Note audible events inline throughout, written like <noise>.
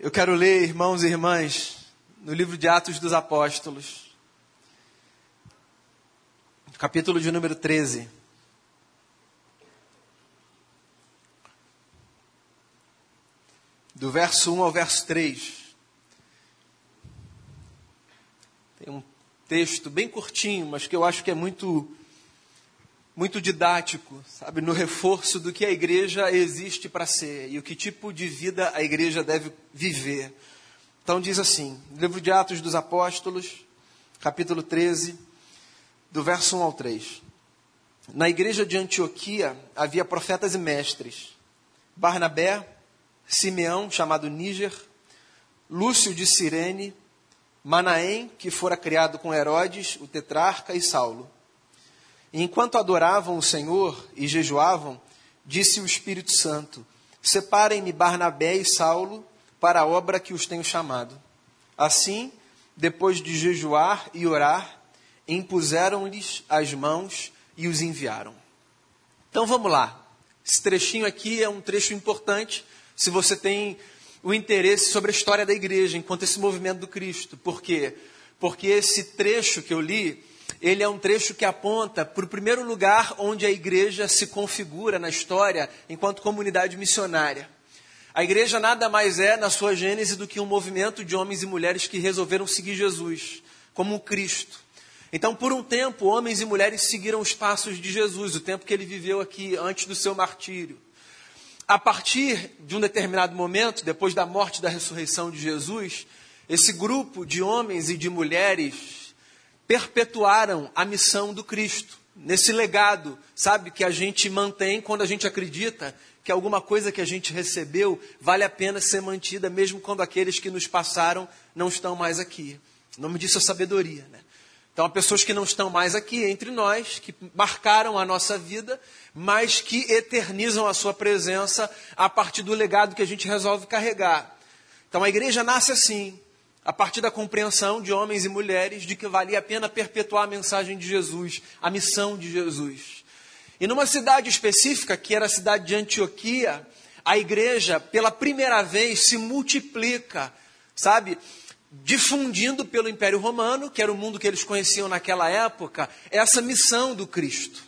Eu quero ler, irmãos e irmãs, no livro de Atos dos Apóstolos, capítulo de número 13. Do verso 1 ao verso 3. Tem um texto bem curtinho, mas que eu acho que é muito muito didático, sabe, no reforço do que a igreja existe para ser e o que tipo de vida a igreja deve viver. Então diz assim, livro de Atos dos Apóstolos, capítulo 13, do verso 1 ao 3. Na igreja de Antioquia havia profetas e mestres: Barnabé, Simeão, chamado Níger, Lúcio de Cirene, Manaém, que fora criado com Herodes, o tetrarca, e Saulo. E enquanto adoravam o Senhor e jejuavam, disse o Espírito Santo: Separem-me Barnabé e Saulo para a obra que os tenho chamado. Assim, depois de jejuar e orar, impuseram-lhes as mãos e os enviaram. Então vamos lá. Esse trechinho aqui é um trecho importante se você tem o interesse sobre a história da igreja enquanto esse movimento do Cristo. Por quê? Porque esse trecho que eu li ele é um trecho que aponta para o primeiro lugar onde a igreja se configura na história enquanto comunidade missionária. A igreja nada mais é, na sua gênese, do que um movimento de homens e mulheres que resolveram seguir Jesus, como o Cristo. Então, por um tempo, homens e mulheres seguiram os passos de Jesus, o tempo que ele viveu aqui antes do seu martírio. A partir de um determinado momento, depois da morte e da ressurreição de Jesus, esse grupo de homens e de mulheres perpetuaram a missão do Cristo. Nesse legado, sabe, que a gente mantém quando a gente acredita que alguma coisa que a gente recebeu vale a pena ser mantida, mesmo quando aqueles que nos passaram não estão mais aqui. O nome disso é sabedoria, né? Então, há pessoas que não estão mais aqui entre nós, que marcaram a nossa vida, mas que eternizam a sua presença a partir do legado que a gente resolve carregar. Então, a igreja nasce assim, a partir da compreensão de homens e mulheres de que valia a pena perpetuar a mensagem de Jesus, a missão de Jesus. E numa cidade específica, que era a cidade de Antioquia, a igreja, pela primeira vez, se multiplica, sabe? Difundindo pelo Império Romano, que era o mundo que eles conheciam naquela época, essa missão do Cristo.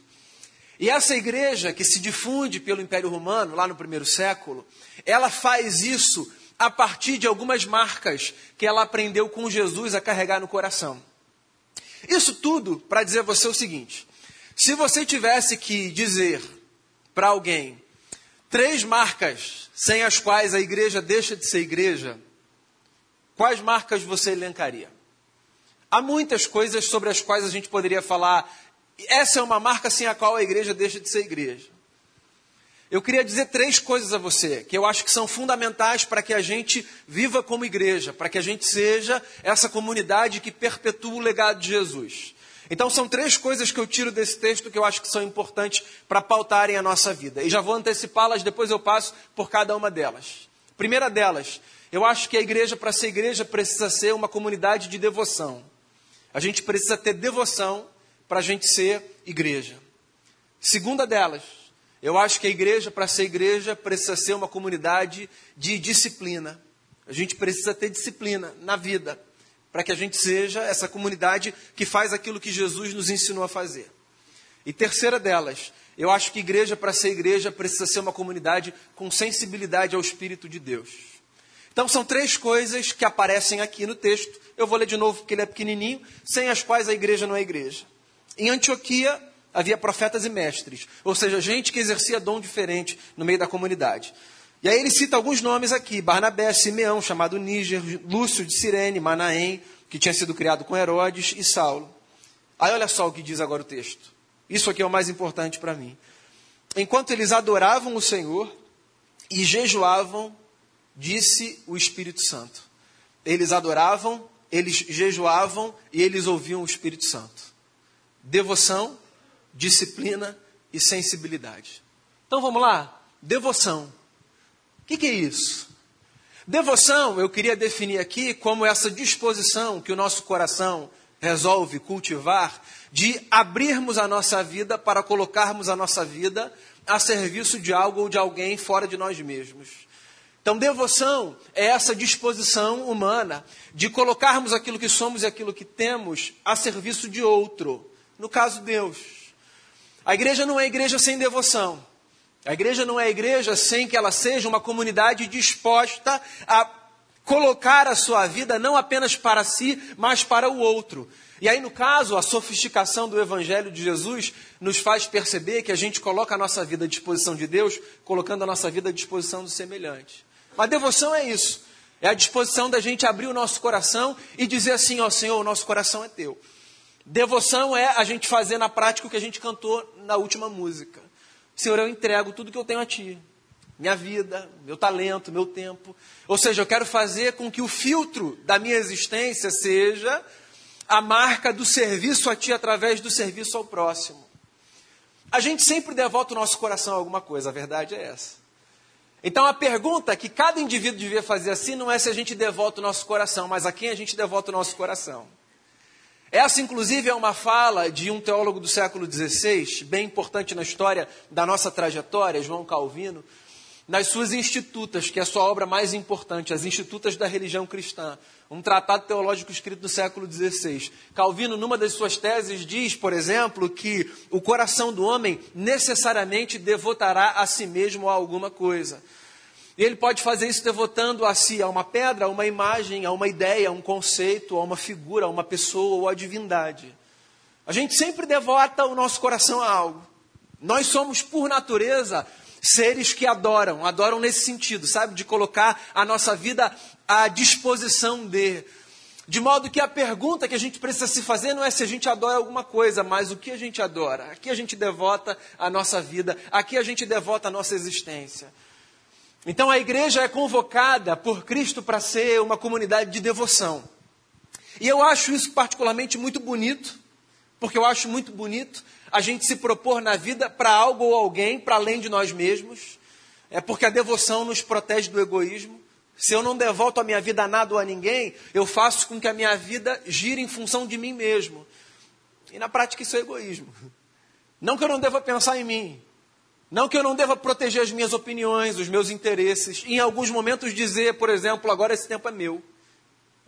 E essa igreja que se difunde pelo Império Romano, lá no primeiro século, ela faz isso a partir de algumas marcas que ela aprendeu com Jesus a carregar no coração. Isso tudo para dizer a você o seguinte: se você tivesse que dizer para alguém três marcas sem as quais a igreja deixa de ser igreja, quais marcas você elencaria? Há muitas coisas sobre as quais a gente poderia falar. Essa é uma marca sem a qual a igreja deixa de ser igreja. Eu queria dizer três coisas a você que eu acho que são fundamentais para que a gente viva como igreja, para que a gente seja essa comunidade que perpetua o legado de Jesus. Então, são três coisas que eu tiro desse texto que eu acho que são importantes para pautarem a nossa vida. E já vou antecipá-las, depois eu passo por cada uma delas. Primeira delas, eu acho que a igreja, para ser igreja, precisa ser uma comunidade de devoção. A gente precisa ter devoção para a gente ser igreja. Segunda delas, eu acho que a igreja, para ser igreja, precisa ser uma comunidade de disciplina. A gente precisa ter disciplina na vida, para que a gente seja essa comunidade que faz aquilo que Jesus nos ensinou a fazer. E terceira delas, eu acho que igreja, para ser igreja, precisa ser uma comunidade com sensibilidade ao Espírito de Deus. Então, são três coisas que aparecem aqui no texto. Eu vou ler de novo porque ele é pequenininho, sem as quais a igreja não é igreja. Em Antioquia, havia profetas e mestres, ou seja, gente que exercia dom diferente no meio da comunidade. E aí ele cita alguns nomes aqui: Barnabé, Simeão, chamado Níger, Lúcio de Cirene, Manaém, que tinha sido criado com Herodes, e Saulo. Aí olha só o que diz agora o texto. Isso aqui é o mais importante para mim. Enquanto eles adoravam o Senhor e jejuavam, disse o Espírito Santo. Eles adoravam, eles jejuavam e eles ouviam o Espírito Santo. Devoção disciplina e sensibilidade. Então vamos lá? Devoção. O que, que é isso? Devoção, eu queria definir aqui como essa disposição que o nosso coração resolve cultivar de abrirmos a nossa vida para colocarmos a nossa vida a serviço de algo ou de alguém fora de nós mesmos. Então, devoção é essa disposição humana de colocarmos aquilo que somos e aquilo que temos a serviço de outro. No caso, Deus. A igreja não é igreja sem devoção. A igreja não é igreja sem que ela seja uma comunidade disposta a colocar a sua vida não apenas para si, mas para o outro. E aí, no caso, a sofisticação do Evangelho de Jesus nos faz perceber que a gente coloca a nossa vida à disposição de Deus, colocando a nossa vida à disposição do semelhante. Mas devoção é isso. É a disposição da gente abrir o nosso coração e dizer assim: Ó Senhor, o nosso coração é teu. Devoção é a gente fazer na prática o que a gente cantou na última música. Senhor, eu entrego tudo que eu tenho a Ti minha vida, meu talento, meu tempo. Ou seja, eu quero fazer com que o filtro da minha existência seja a marca do serviço a ti através do serviço ao próximo. A gente sempre devota o nosso coração a alguma coisa, a verdade é essa. Então a pergunta que cada indivíduo devia fazer assim não é se a gente devota o nosso coração, mas a quem a gente devota o nosso coração. Essa, inclusive, é uma fala de um teólogo do século XVI, bem importante na história da nossa trajetória, João Calvino, nas suas Institutas, que é a sua obra mais importante, as Institutas da Religião Cristã, um tratado teológico escrito no século XVI. Calvino, numa das suas teses, diz, por exemplo, que o coração do homem necessariamente devotará a si mesmo a alguma coisa. E ele pode fazer isso devotando a si a uma pedra, a uma imagem, a uma ideia, a um conceito, a uma figura, a uma pessoa ou a divindade. A gente sempre devota o nosso coração a algo. Nós somos, por natureza, seres que adoram, adoram nesse sentido, sabe? De colocar a nossa vida à disposição de. De modo que a pergunta que a gente precisa se fazer não é se a gente adora alguma coisa, mas o que a gente adora. Aqui a gente devota a nossa vida, aqui a gente devota a nossa existência. Então a igreja é convocada por Cristo para ser uma comunidade de devoção. E eu acho isso particularmente muito bonito, porque eu acho muito bonito a gente se propor na vida para algo ou alguém para além de nós mesmos. É porque a devoção nos protege do egoísmo. Se eu não devolto a minha vida a nada ou a ninguém, eu faço com que a minha vida gire em função de mim mesmo. E na prática isso é egoísmo. Não que eu não deva pensar em mim. Não que eu não deva proteger as minhas opiniões, os meus interesses. Em alguns momentos dizer, por exemplo, agora esse tempo é meu.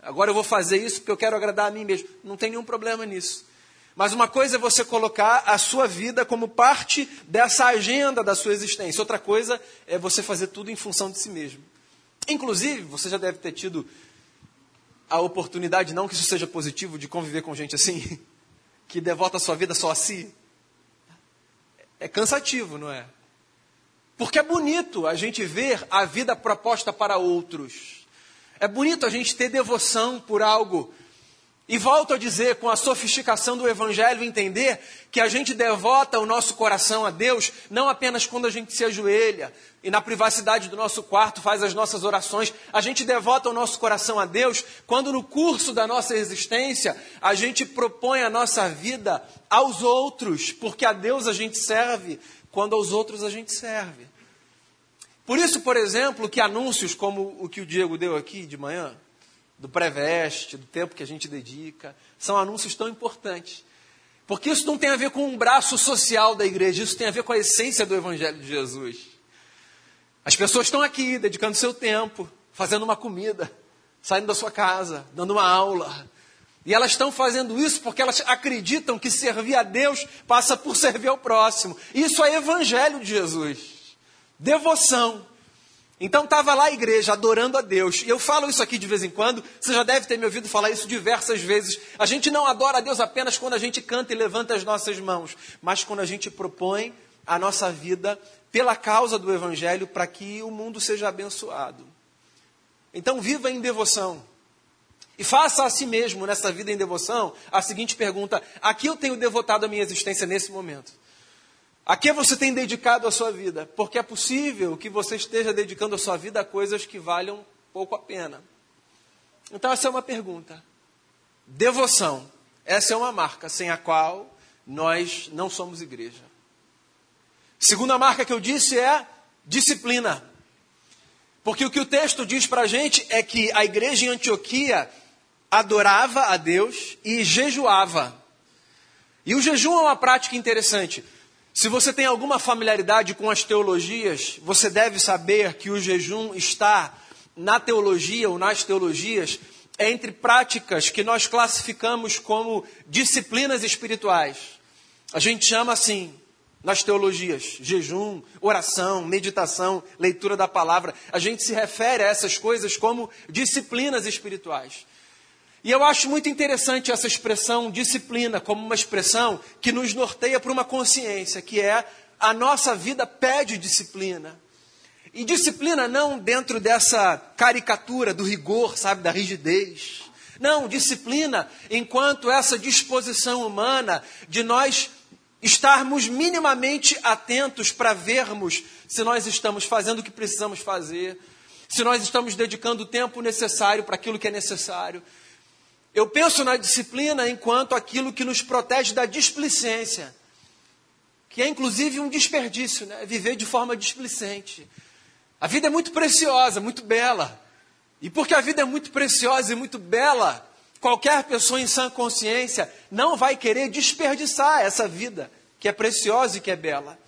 Agora eu vou fazer isso porque eu quero agradar a mim mesmo. Não tem nenhum problema nisso. Mas uma coisa é você colocar a sua vida como parte dessa agenda da sua existência. Outra coisa é você fazer tudo em função de si mesmo. Inclusive, você já deve ter tido a oportunidade, não que isso seja positivo, de conviver com gente assim, <laughs> que devota a sua vida só a si. É cansativo, não é? Porque é bonito a gente ver a vida proposta para outros. É bonito a gente ter devoção por algo e volto a dizer, com a sofisticação do Evangelho, entender que a gente devota o nosso coração a Deus não apenas quando a gente se ajoelha e na privacidade do nosso quarto faz as nossas orações, a gente devota o nosso coração a Deus quando no curso da nossa existência a gente propõe a nossa vida aos outros, porque a Deus a gente serve quando aos outros a gente serve. Por isso, por exemplo, que anúncios como o que o Diego deu aqui de manhã, do pré-veste, do tempo que a gente dedica. São anúncios tão importantes. Porque isso não tem a ver com um braço social da igreja, isso tem a ver com a essência do Evangelho de Jesus. As pessoas estão aqui dedicando seu tempo, fazendo uma comida, saindo da sua casa, dando uma aula. E elas estão fazendo isso porque elas acreditam que servir a Deus passa por servir ao próximo. Isso é Evangelho de Jesus. Devoção. Então estava lá a igreja adorando a Deus. E eu falo isso aqui de vez em quando, você já deve ter me ouvido falar isso diversas vezes. A gente não adora a Deus apenas quando a gente canta e levanta as nossas mãos, mas quando a gente propõe a nossa vida pela causa do Evangelho para que o mundo seja abençoado. Então viva em devoção. E faça a si mesmo, nessa vida em devoção, a seguinte pergunta: a que eu tenho devotado a minha existência nesse momento? A que você tem dedicado a sua vida? Porque é possível que você esteja dedicando a sua vida a coisas que valham pouco a pena. Então, essa é uma pergunta. Devoção. Essa é uma marca sem a qual nós não somos igreja. Segunda marca que eu disse é disciplina. Porque o que o texto diz para a gente é que a igreja em Antioquia adorava a Deus e jejuava. E o jejum é uma prática interessante. Se você tem alguma familiaridade com as teologias, você deve saber que o jejum está na teologia ou nas teologias entre práticas que nós classificamos como disciplinas espirituais. A gente chama assim nas teologias: jejum, oração, meditação, leitura da palavra. A gente se refere a essas coisas como disciplinas espirituais. E eu acho muito interessante essa expressão disciplina como uma expressão que nos norteia para uma consciência, que é a nossa vida pede disciplina. E disciplina não dentro dessa caricatura do rigor, sabe, da rigidez. Não, disciplina enquanto essa disposição humana de nós estarmos minimamente atentos para vermos se nós estamos fazendo o que precisamos fazer, se nós estamos dedicando o tempo necessário para aquilo que é necessário. Eu penso na disciplina enquanto aquilo que nos protege da displicência, que é inclusive um desperdício, né? viver de forma displicente. A vida é muito preciosa, muito bela. E porque a vida é muito preciosa e muito bela, Qualquer pessoa em sã consciência não vai querer desperdiçar essa vida que é preciosa e que é bela.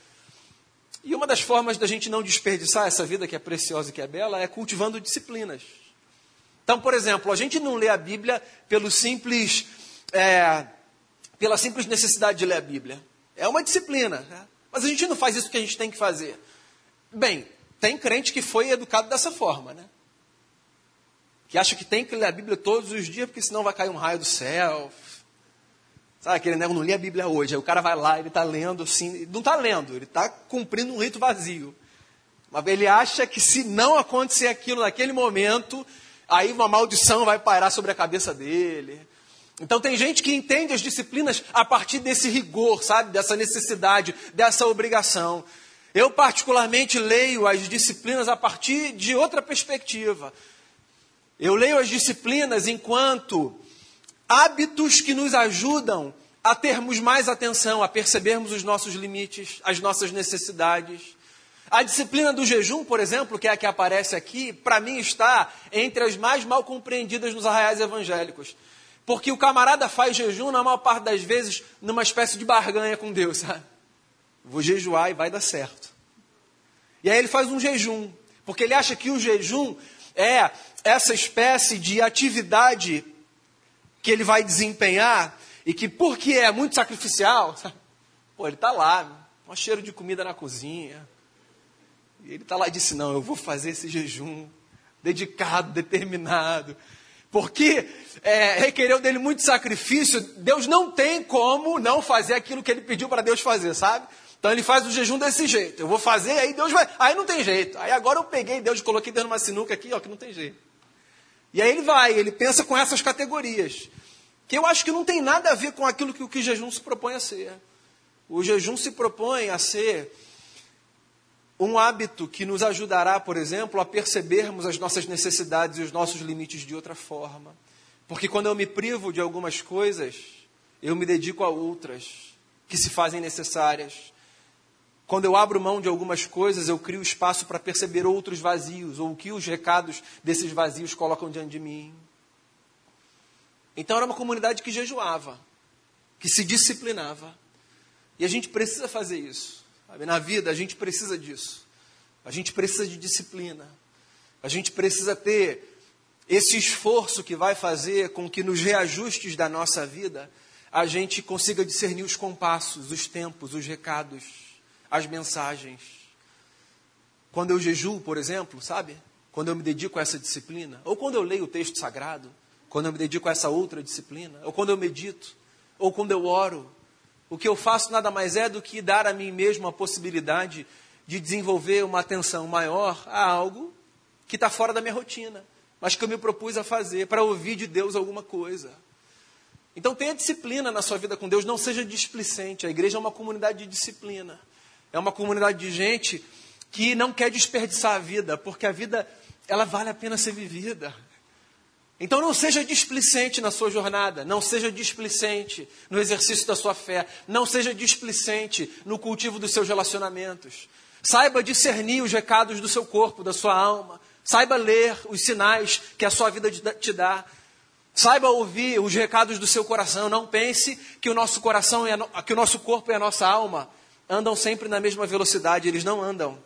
E uma das formas da gente não desperdiçar essa vida que é preciosa e que é bela é cultivando disciplinas. Então, por exemplo, a gente não lê a Bíblia pelo simples, é, pela simples necessidade de ler a Bíblia. É uma disciplina. Né? Mas a gente não faz isso que a gente tem que fazer. Bem, tem crente que foi educado dessa forma, né? que acha que tem que ler a Bíblia todos os dias, porque senão vai cair um raio do céu. Sabe aquele negócio, não li a Bíblia hoje. Aí o cara vai lá, ele está lendo assim, não está lendo, ele está cumprindo um rito vazio. Mas ele acha que se não acontecer aquilo naquele momento, aí uma maldição vai pairar sobre a cabeça dele. Então tem gente que entende as disciplinas a partir desse rigor, sabe? Dessa necessidade, dessa obrigação. Eu particularmente leio as disciplinas a partir de outra perspectiva. Eu leio as disciplinas enquanto hábitos que nos ajudam a termos mais atenção, a percebermos os nossos limites, as nossas necessidades. A disciplina do jejum, por exemplo, que é a que aparece aqui, para mim está entre as mais mal compreendidas nos arraiais evangélicos. Porque o camarada faz jejum, na maior parte das vezes, numa espécie de barganha com Deus, sabe? Vou jejuar e vai dar certo. E aí ele faz um jejum, porque ele acha que o jejum é essa espécie de atividade que ele vai desempenhar e que, porque é muito sacrificial, sabe? pô, ele está lá, um cheiro de comida na cozinha. E ele está lá e disse: Não, eu vou fazer esse jejum dedicado, determinado. Porque é, requereu dele muito sacrifício, Deus não tem como não fazer aquilo que ele pediu para Deus fazer, sabe? Então ele faz o jejum desse jeito. Eu vou fazer, aí Deus vai. Aí não tem jeito. Aí agora eu peguei Deus coloquei dentro de uma sinuca aqui, ó, que não tem jeito. E aí ele vai, ele pensa com essas categorias. Que eu acho que não tem nada a ver com aquilo que o que jejum se propõe a ser. O jejum se propõe a ser um hábito que nos ajudará, por exemplo, a percebermos as nossas necessidades e os nossos limites de outra forma. Porque quando eu me privo de algumas coisas, eu me dedico a outras que se fazem necessárias. Quando eu abro mão de algumas coisas, eu crio espaço para perceber outros vazios, ou o que os recados desses vazios colocam diante de mim. Então era uma comunidade que jejuava, que se disciplinava. E a gente precisa fazer isso. Sabe? Na vida, a gente precisa disso. A gente precisa de disciplina. A gente precisa ter esse esforço que vai fazer com que nos reajustes da nossa vida a gente consiga discernir os compassos, os tempos, os recados as mensagens. Quando eu jejuo, por exemplo, sabe? Quando eu me dedico a essa disciplina, ou quando eu leio o texto sagrado, quando eu me dedico a essa outra disciplina, ou quando eu medito, ou quando eu oro, o que eu faço nada mais é do que dar a mim mesmo a possibilidade de desenvolver uma atenção maior a algo que está fora da minha rotina, mas que eu me propus a fazer para ouvir de Deus alguma coisa. Então tenha disciplina na sua vida com Deus, não seja displicente. A igreja é uma comunidade de disciplina. É uma comunidade de gente que não quer desperdiçar a vida, porque a vida ela vale a pena ser vivida. Então não seja displicente na sua jornada, não seja displicente no exercício da sua fé, não seja displicente no cultivo dos seus relacionamentos. Saiba discernir os recados do seu corpo, da sua alma. Saiba ler os sinais que a sua vida te dá. Saiba ouvir os recados do seu coração. Não pense que o nosso coração é que o nosso corpo é a nossa alma andam sempre na mesma velocidade, eles não andam.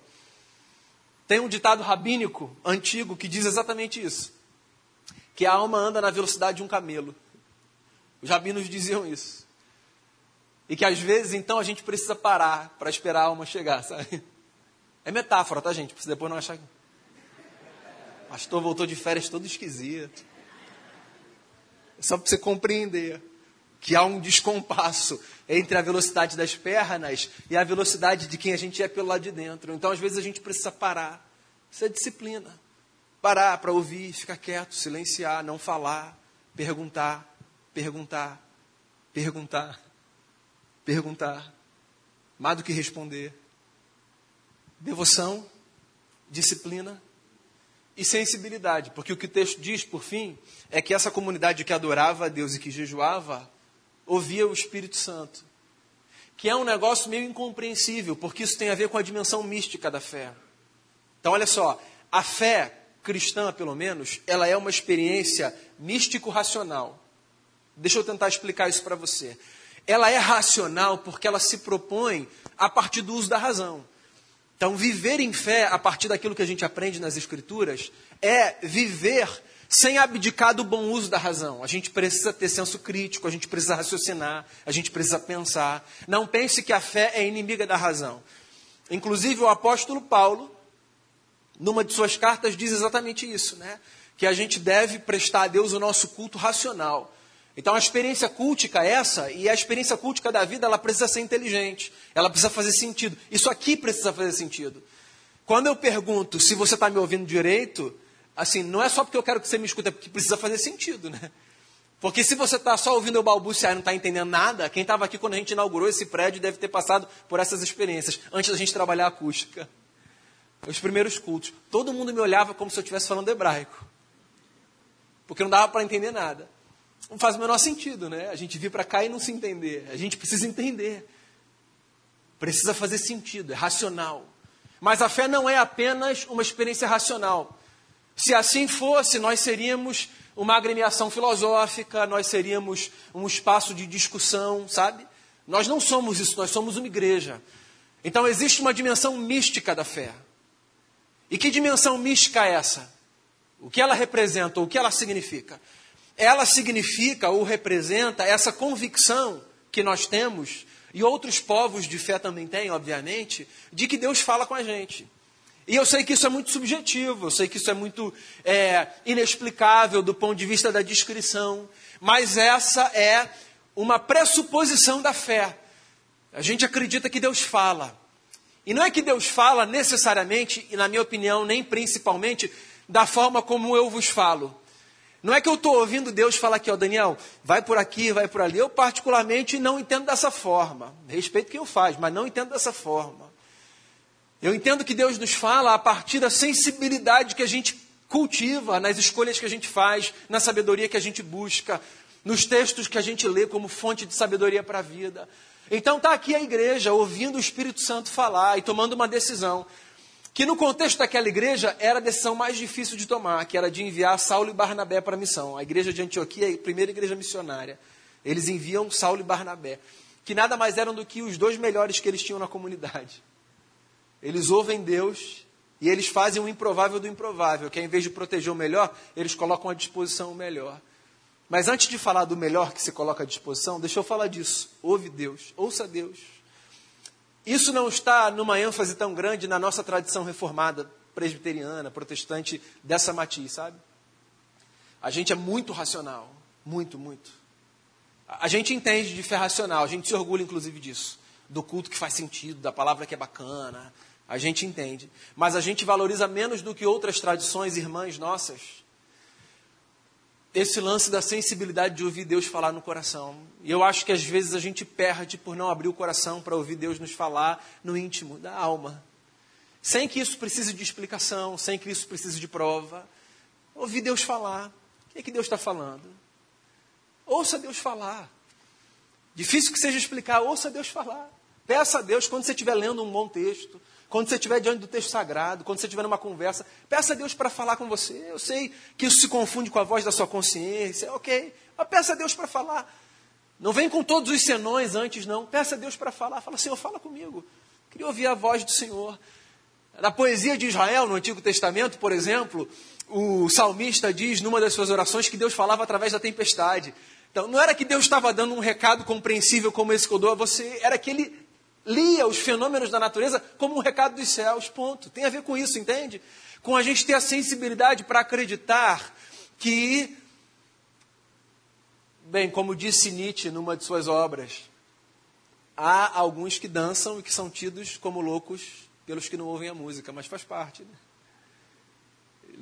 Tem um ditado rabínico antigo que diz exatamente isso: que a alma anda na velocidade de um camelo. Os rabinos diziam isso. E que às vezes, então, a gente precisa parar para esperar a alma chegar, sabe? É metáfora, tá, gente? Para você depois não achar que. Pastor voltou de férias todo esquisito. É só para você compreender que há um descompasso entre a velocidade das pernas e a velocidade de quem a gente é pelo lado de dentro. Então, às vezes, a gente precisa parar. Isso é disciplina. Parar para ouvir, ficar quieto, silenciar, não falar, perguntar, perguntar, perguntar, perguntar. Mais do que responder. Devoção, disciplina e sensibilidade. Porque o que o texto diz, por fim, é que essa comunidade que adorava a Deus e que jejuava ouvia o Espírito Santo. Que é um negócio meio incompreensível, porque isso tem a ver com a dimensão mística da fé. Então, olha só, a fé cristã, pelo menos, ela é uma experiência místico-racional. Deixa eu tentar explicar isso para você. Ela é racional porque ela se propõe a partir do uso da razão. Então, viver em fé a partir daquilo que a gente aprende nas Escrituras é viver sem abdicar do bom uso da razão. A gente precisa ter senso crítico, a gente precisa raciocinar, a gente precisa pensar. Não pense que a fé é inimiga da razão. Inclusive, o apóstolo Paulo, numa de suas cartas, diz exatamente isso, né? Que a gente deve prestar a Deus o nosso culto racional. Então, a experiência cultica é essa, e a experiência cultica da vida, ela precisa ser inteligente, ela precisa fazer sentido. Isso aqui precisa fazer sentido. Quando eu pergunto se você está me ouvindo direito, assim, não é só porque eu quero que você me escute, é porque precisa fazer sentido, né? Porque se você está só ouvindo eu balbuciar e não está entendendo nada, quem estava aqui quando a gente inaugurou esse prédio deve ter passado por essas experiências, antes da gente trabalhar a acústica. Os primeiros cultos. Todo mundo me olhava como se eu estivesse falando hebraico. Porque não dava para entender nada. Não faz o menor sentido, né? A gente vir para cá e não se entender. A gente precisa entender. Precisa fazer sentido, é racional. Mas a fé não é apenas uma experiência racional. Se assim fosse, nós seríamos uma agremiação filosófica, nós seríamos um espaço de discussão, sabe? Nós não somos isso, nós somos uma igreja. Então existe uma dimensão mística da fé. E que dimensão mística é essa? O que ela representa, o que ela significa? Ela significa ou representa essa convicção que nós temos, e outros povos de fé também têm, obviamente, de que Deus fala com a gente. E eu sei que isso é muito subjetivo, eu sei que isso é muito é, inexplicável do ponto de vista da descrição, mas essa é uma pressuposição da fé. A gente acredita que Deus fala. E não é que Deus fala necessariamente, e na minha opinião, nem principalmente, da forma como eu vos falo. Não é que eu estou ouvindo Deus falar aqui, ó, Daniel, vai por aqui, vai por ali. Eu, particularmente, não entendo dessa forma. Respeito quem o faz, mas não entendo dessa forma. Eu entendo que Deus nos fala a partir da sensibilidade que a gente cultiva nas escolhas que a gente faz, na sabedoria que a gente busca, nos textos que a gente lê como fonte de sabedoria para a vida. Então está aqui a igreja ouvindo o Espírito Santo falar e tomando uma decisão que no contexto daquela igreja era a decisão mais difícil de tomar, que era de enviar Saulo e Barnabé para a missão. A igreja de Antioquia é a primeira igreja missionária. Eles enviam Saulo e Barnabé, que nada mais eram do que os dois melhores que eles tinham na comunidade. Eles ouvem Deus e eles fazem o improvável do improvável, que ao invés de proteger o melhor, eles colocam à disposição o melhor. Mas antes de falar do melhor que se coloca à disposição, deixa eu falar disso. Ouve Deus, ouça Deus. Isso não está numa ênfase tão grande na nossa tradição reformada, presbiteriana, protestante, dessa matiz, sabe? A gente é muito racional. Muito, muito. A gente entende de fé racional, a gente se orgulha inclusive disso. Do culto que faz sentido, da palavra que é bacana, a gente entende. Mas a gente valoriza menos do que outras tradições irmãs nossas esse lance da sensibilidade de ouvir Deus falar no coração. E eu acho que às vezes a gente perde por não abrir o coração para ouvir Deus nos falar no íntimo da alma. Sem que isso precise de explicação, sem que isso precise de prova. Ouvir Deus falar. O que é que Deus está falando? Ouça Deus falar. Difícil que seja explicar, ouça Deus falar. Peça a Deus quando você estiver lendo um bom texto, quando você estiver diante do texto sagrado, quando você estiver numa conversa, peça a Deus para falar com você. Eu sei que isso se confunde com a voz da sua consciência, ok. Mas peça a Deus para falar. Não vem com todos os senões antes, não. Peça a Deus para falar. Fala, Senhor, fala comigo. Queria ouvir a voz do Senhor. Na poesia de Israel, no Antigo Testamento, por exemplo, o salmista diz numa das suas orações que Deus falava através da tempestade. Então, não era que Deus estava dando um recado compreensível como esse que eu dou a você, era que ele lia os fenômenos da natureza como um recado dos céus, ponto. Tem a ver com isso, entende? Com a gente ter a sensibilidade para acreditar que, bem, como disse Nietzsche numa de suas obras, há alguns que dançam e que são tidos como loucos pelos que não ouvem a música, mas faz parte. Né?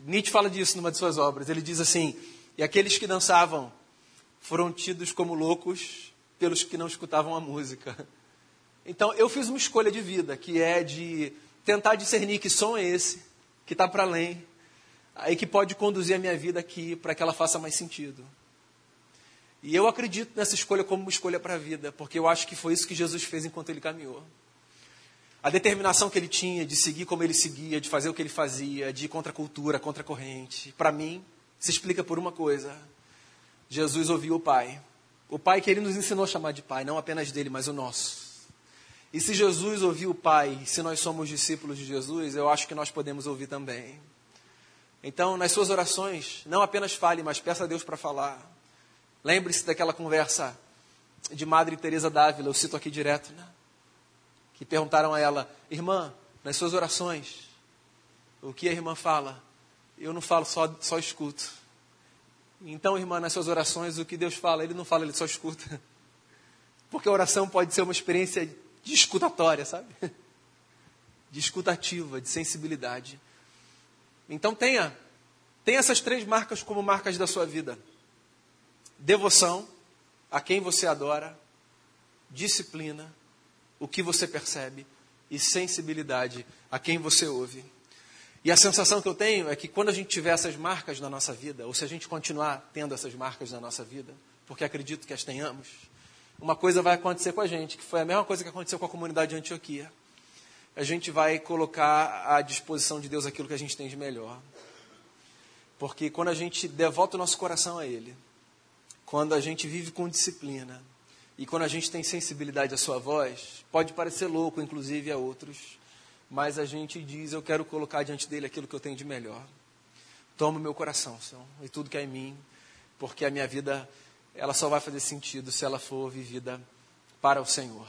Nietzsche fala disso numa de suas obras. Ele diz assim: e aqueles que dançavam foram tidos como loucos pelos que não escutavam a música. Então eu fiz uma escolha de vida, que é de tentar discernir que som é esse, que está para além, aí que pode conduzir a minha vida aqui para que ela faça mais sentido. E eu acredito nessa escolha como uma escolha para a vida, porque eu acho que foi isso que Jesus fez enquanto ele caminhou. A determinação que ele tinha de seguir como ele seguia, de fazer o que ele fazia, de ir contra a cultura, contra a corrente, para mim, se explica por uma coisa: Jesus ouviu o Pai. O Pai que ele nos ensinou a chamar de Pai, não apenas dele, mas o nosso. E se Jesus ouviu o Pai, se nós somos discípulos de Jesus, eu acho que nós podemos ouvir também. Então, nas suas orações, não apenas fale, mas peça a Deus para falar. Lembre-se daquela conversa de Madre Teresa d'Ávila, eu cito aqui direto, né? que perguntaram a ela: Irmã, nas suas orações, o que a irmã fala? Eu não falo, só, só escuto. Então, irmã, nas suas orações, o que Deus fala, Ele não fala, Ele só escuta. <laughs> Porque a oração pode ser uma experiência de escutatória, sabe? <laughs> De escutativa, de sensibilidade. Então tenha, tenha essas três marcas como marcas da sua vida: devoção a quem você adora, disciplina o que você percebe e sensibilidade a quem você ouve. E a sensação que eu tenho é que quando a gente tiver essas marcas na nossa vida, ou se a gente continuar tendo essas marcas na nossa vida, porque acredito que as tenhamos, uma coisa vai acontecer com a gente, que foi a mesma coisa que aconteceu com a comunidade de Antioquia. A gente vai colocar à disposição de Deus aquilo que a gente tem de melhor. Porque quando a gente devota o nosso coração a Ele, quando a gente vive com disciplina, e quando a gente tem sensibilidade à sua voz, pode parecer louco, inclusive a outros, mas a gente diz: Eu quero colocar diante dele aquilo que eu tenho de melhor. Toma o meu coração, Senhor, e tudo que é em mim, porque a minha vida ela só vai fazer sentido se ela for vivida para o Senhor.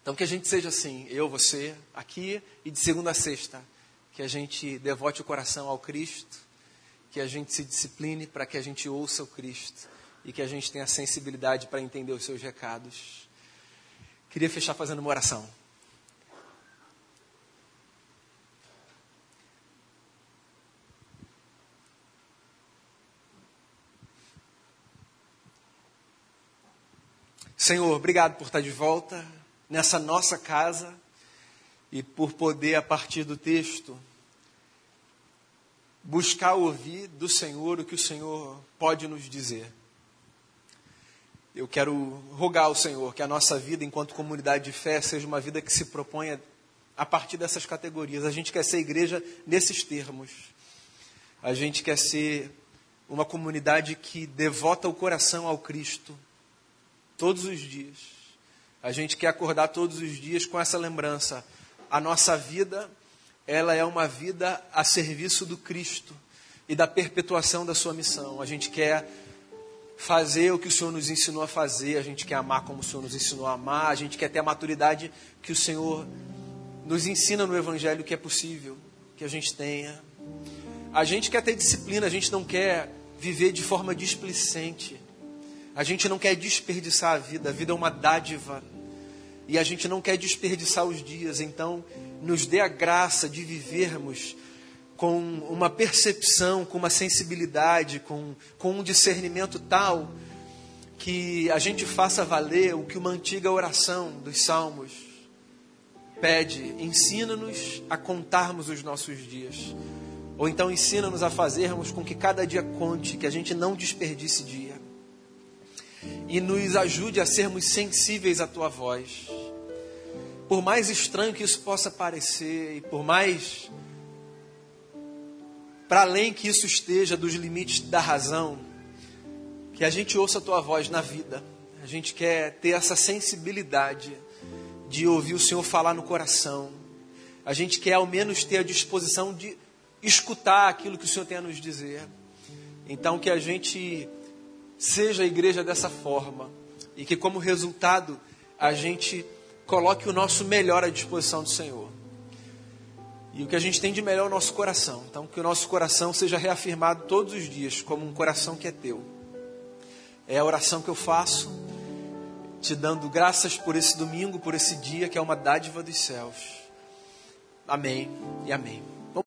Então que a gente seja assim, eu, você, aqui e de segunda a sexta, que a gente devote o coração ao Cristo, que a gente se discipline para que a gente ouça o Cristo e que a gente tenha sensibilidade para entender os seus recados. Queria fechar fazendo uma oração. Senhor, obrigado por estar de volta nessa nossa casa e por poder, a partir do texto, buscar ouvir do Senhor o que o Senhor pode nos dizer. Eu quero rogar ao Senhor que a nossa vida enquanto comunidade de fé seja uma vida que se proponha a partir dessas categorias. A gente quer ser igreja nesses termos. A gente quer ser uma comunidade que devota o coração ao Cristo todos os dias. A gente quer acordar todos os dias com essa lembrança. A nossa vida, ela é uma vida a serviço do Cristo e da perpetuação da sua missão. A gente quer fazer o que o Senhor nos ensinou a fazer, a gente quer amar como o Senhor nos ensinou a amar, a gente quer ter a maturidade que o Senhor nos ensina no Evangelho que é possível que a gente tenha. A gente quer ter disciplina, a gente não quer viver de forma displicente. A gente não quer desperdiçar a vida, a vida é uma dádiva. E a gente não quer desperdiçar os dias, então nos dê a graça de vivermos com uma percepção, com uma sensibilidade, com, com um discernimento tal que a gente faça valer o que uma antiga oração dos Salmos pede: ensina-nos a contarmos os nossos dias. Ou então ensina-nos a fazermos com que cada dia conte, que a gente não desperdice dia. E nos ajude a sermos sensíveis à tua voz. Por mais estranho que isso possa parecer, e por mais para além que isso esteja dos limites da razão, que a gente ouça a tua voz na vida. A gente quer ter essa sensibilidade de ouvir o Senhor falar no coração. A gente quer ao menos ter a disposição de escutar aquilo que o Senhor tem a nos dizer. Então, que a gente seja a igreja dessa forma e que, como resultado, a gente coloque o nosso melhor à disposição do Senhor. E o que a gente tem de melhor é o nosso coração. Então, que o nosso coração seja reafirmado todos os dias como um coração que é teu. É a oração que eu faço, te dando graças por esse domingo, por esse dia que é uma dádiva dos céus. Amém e amém.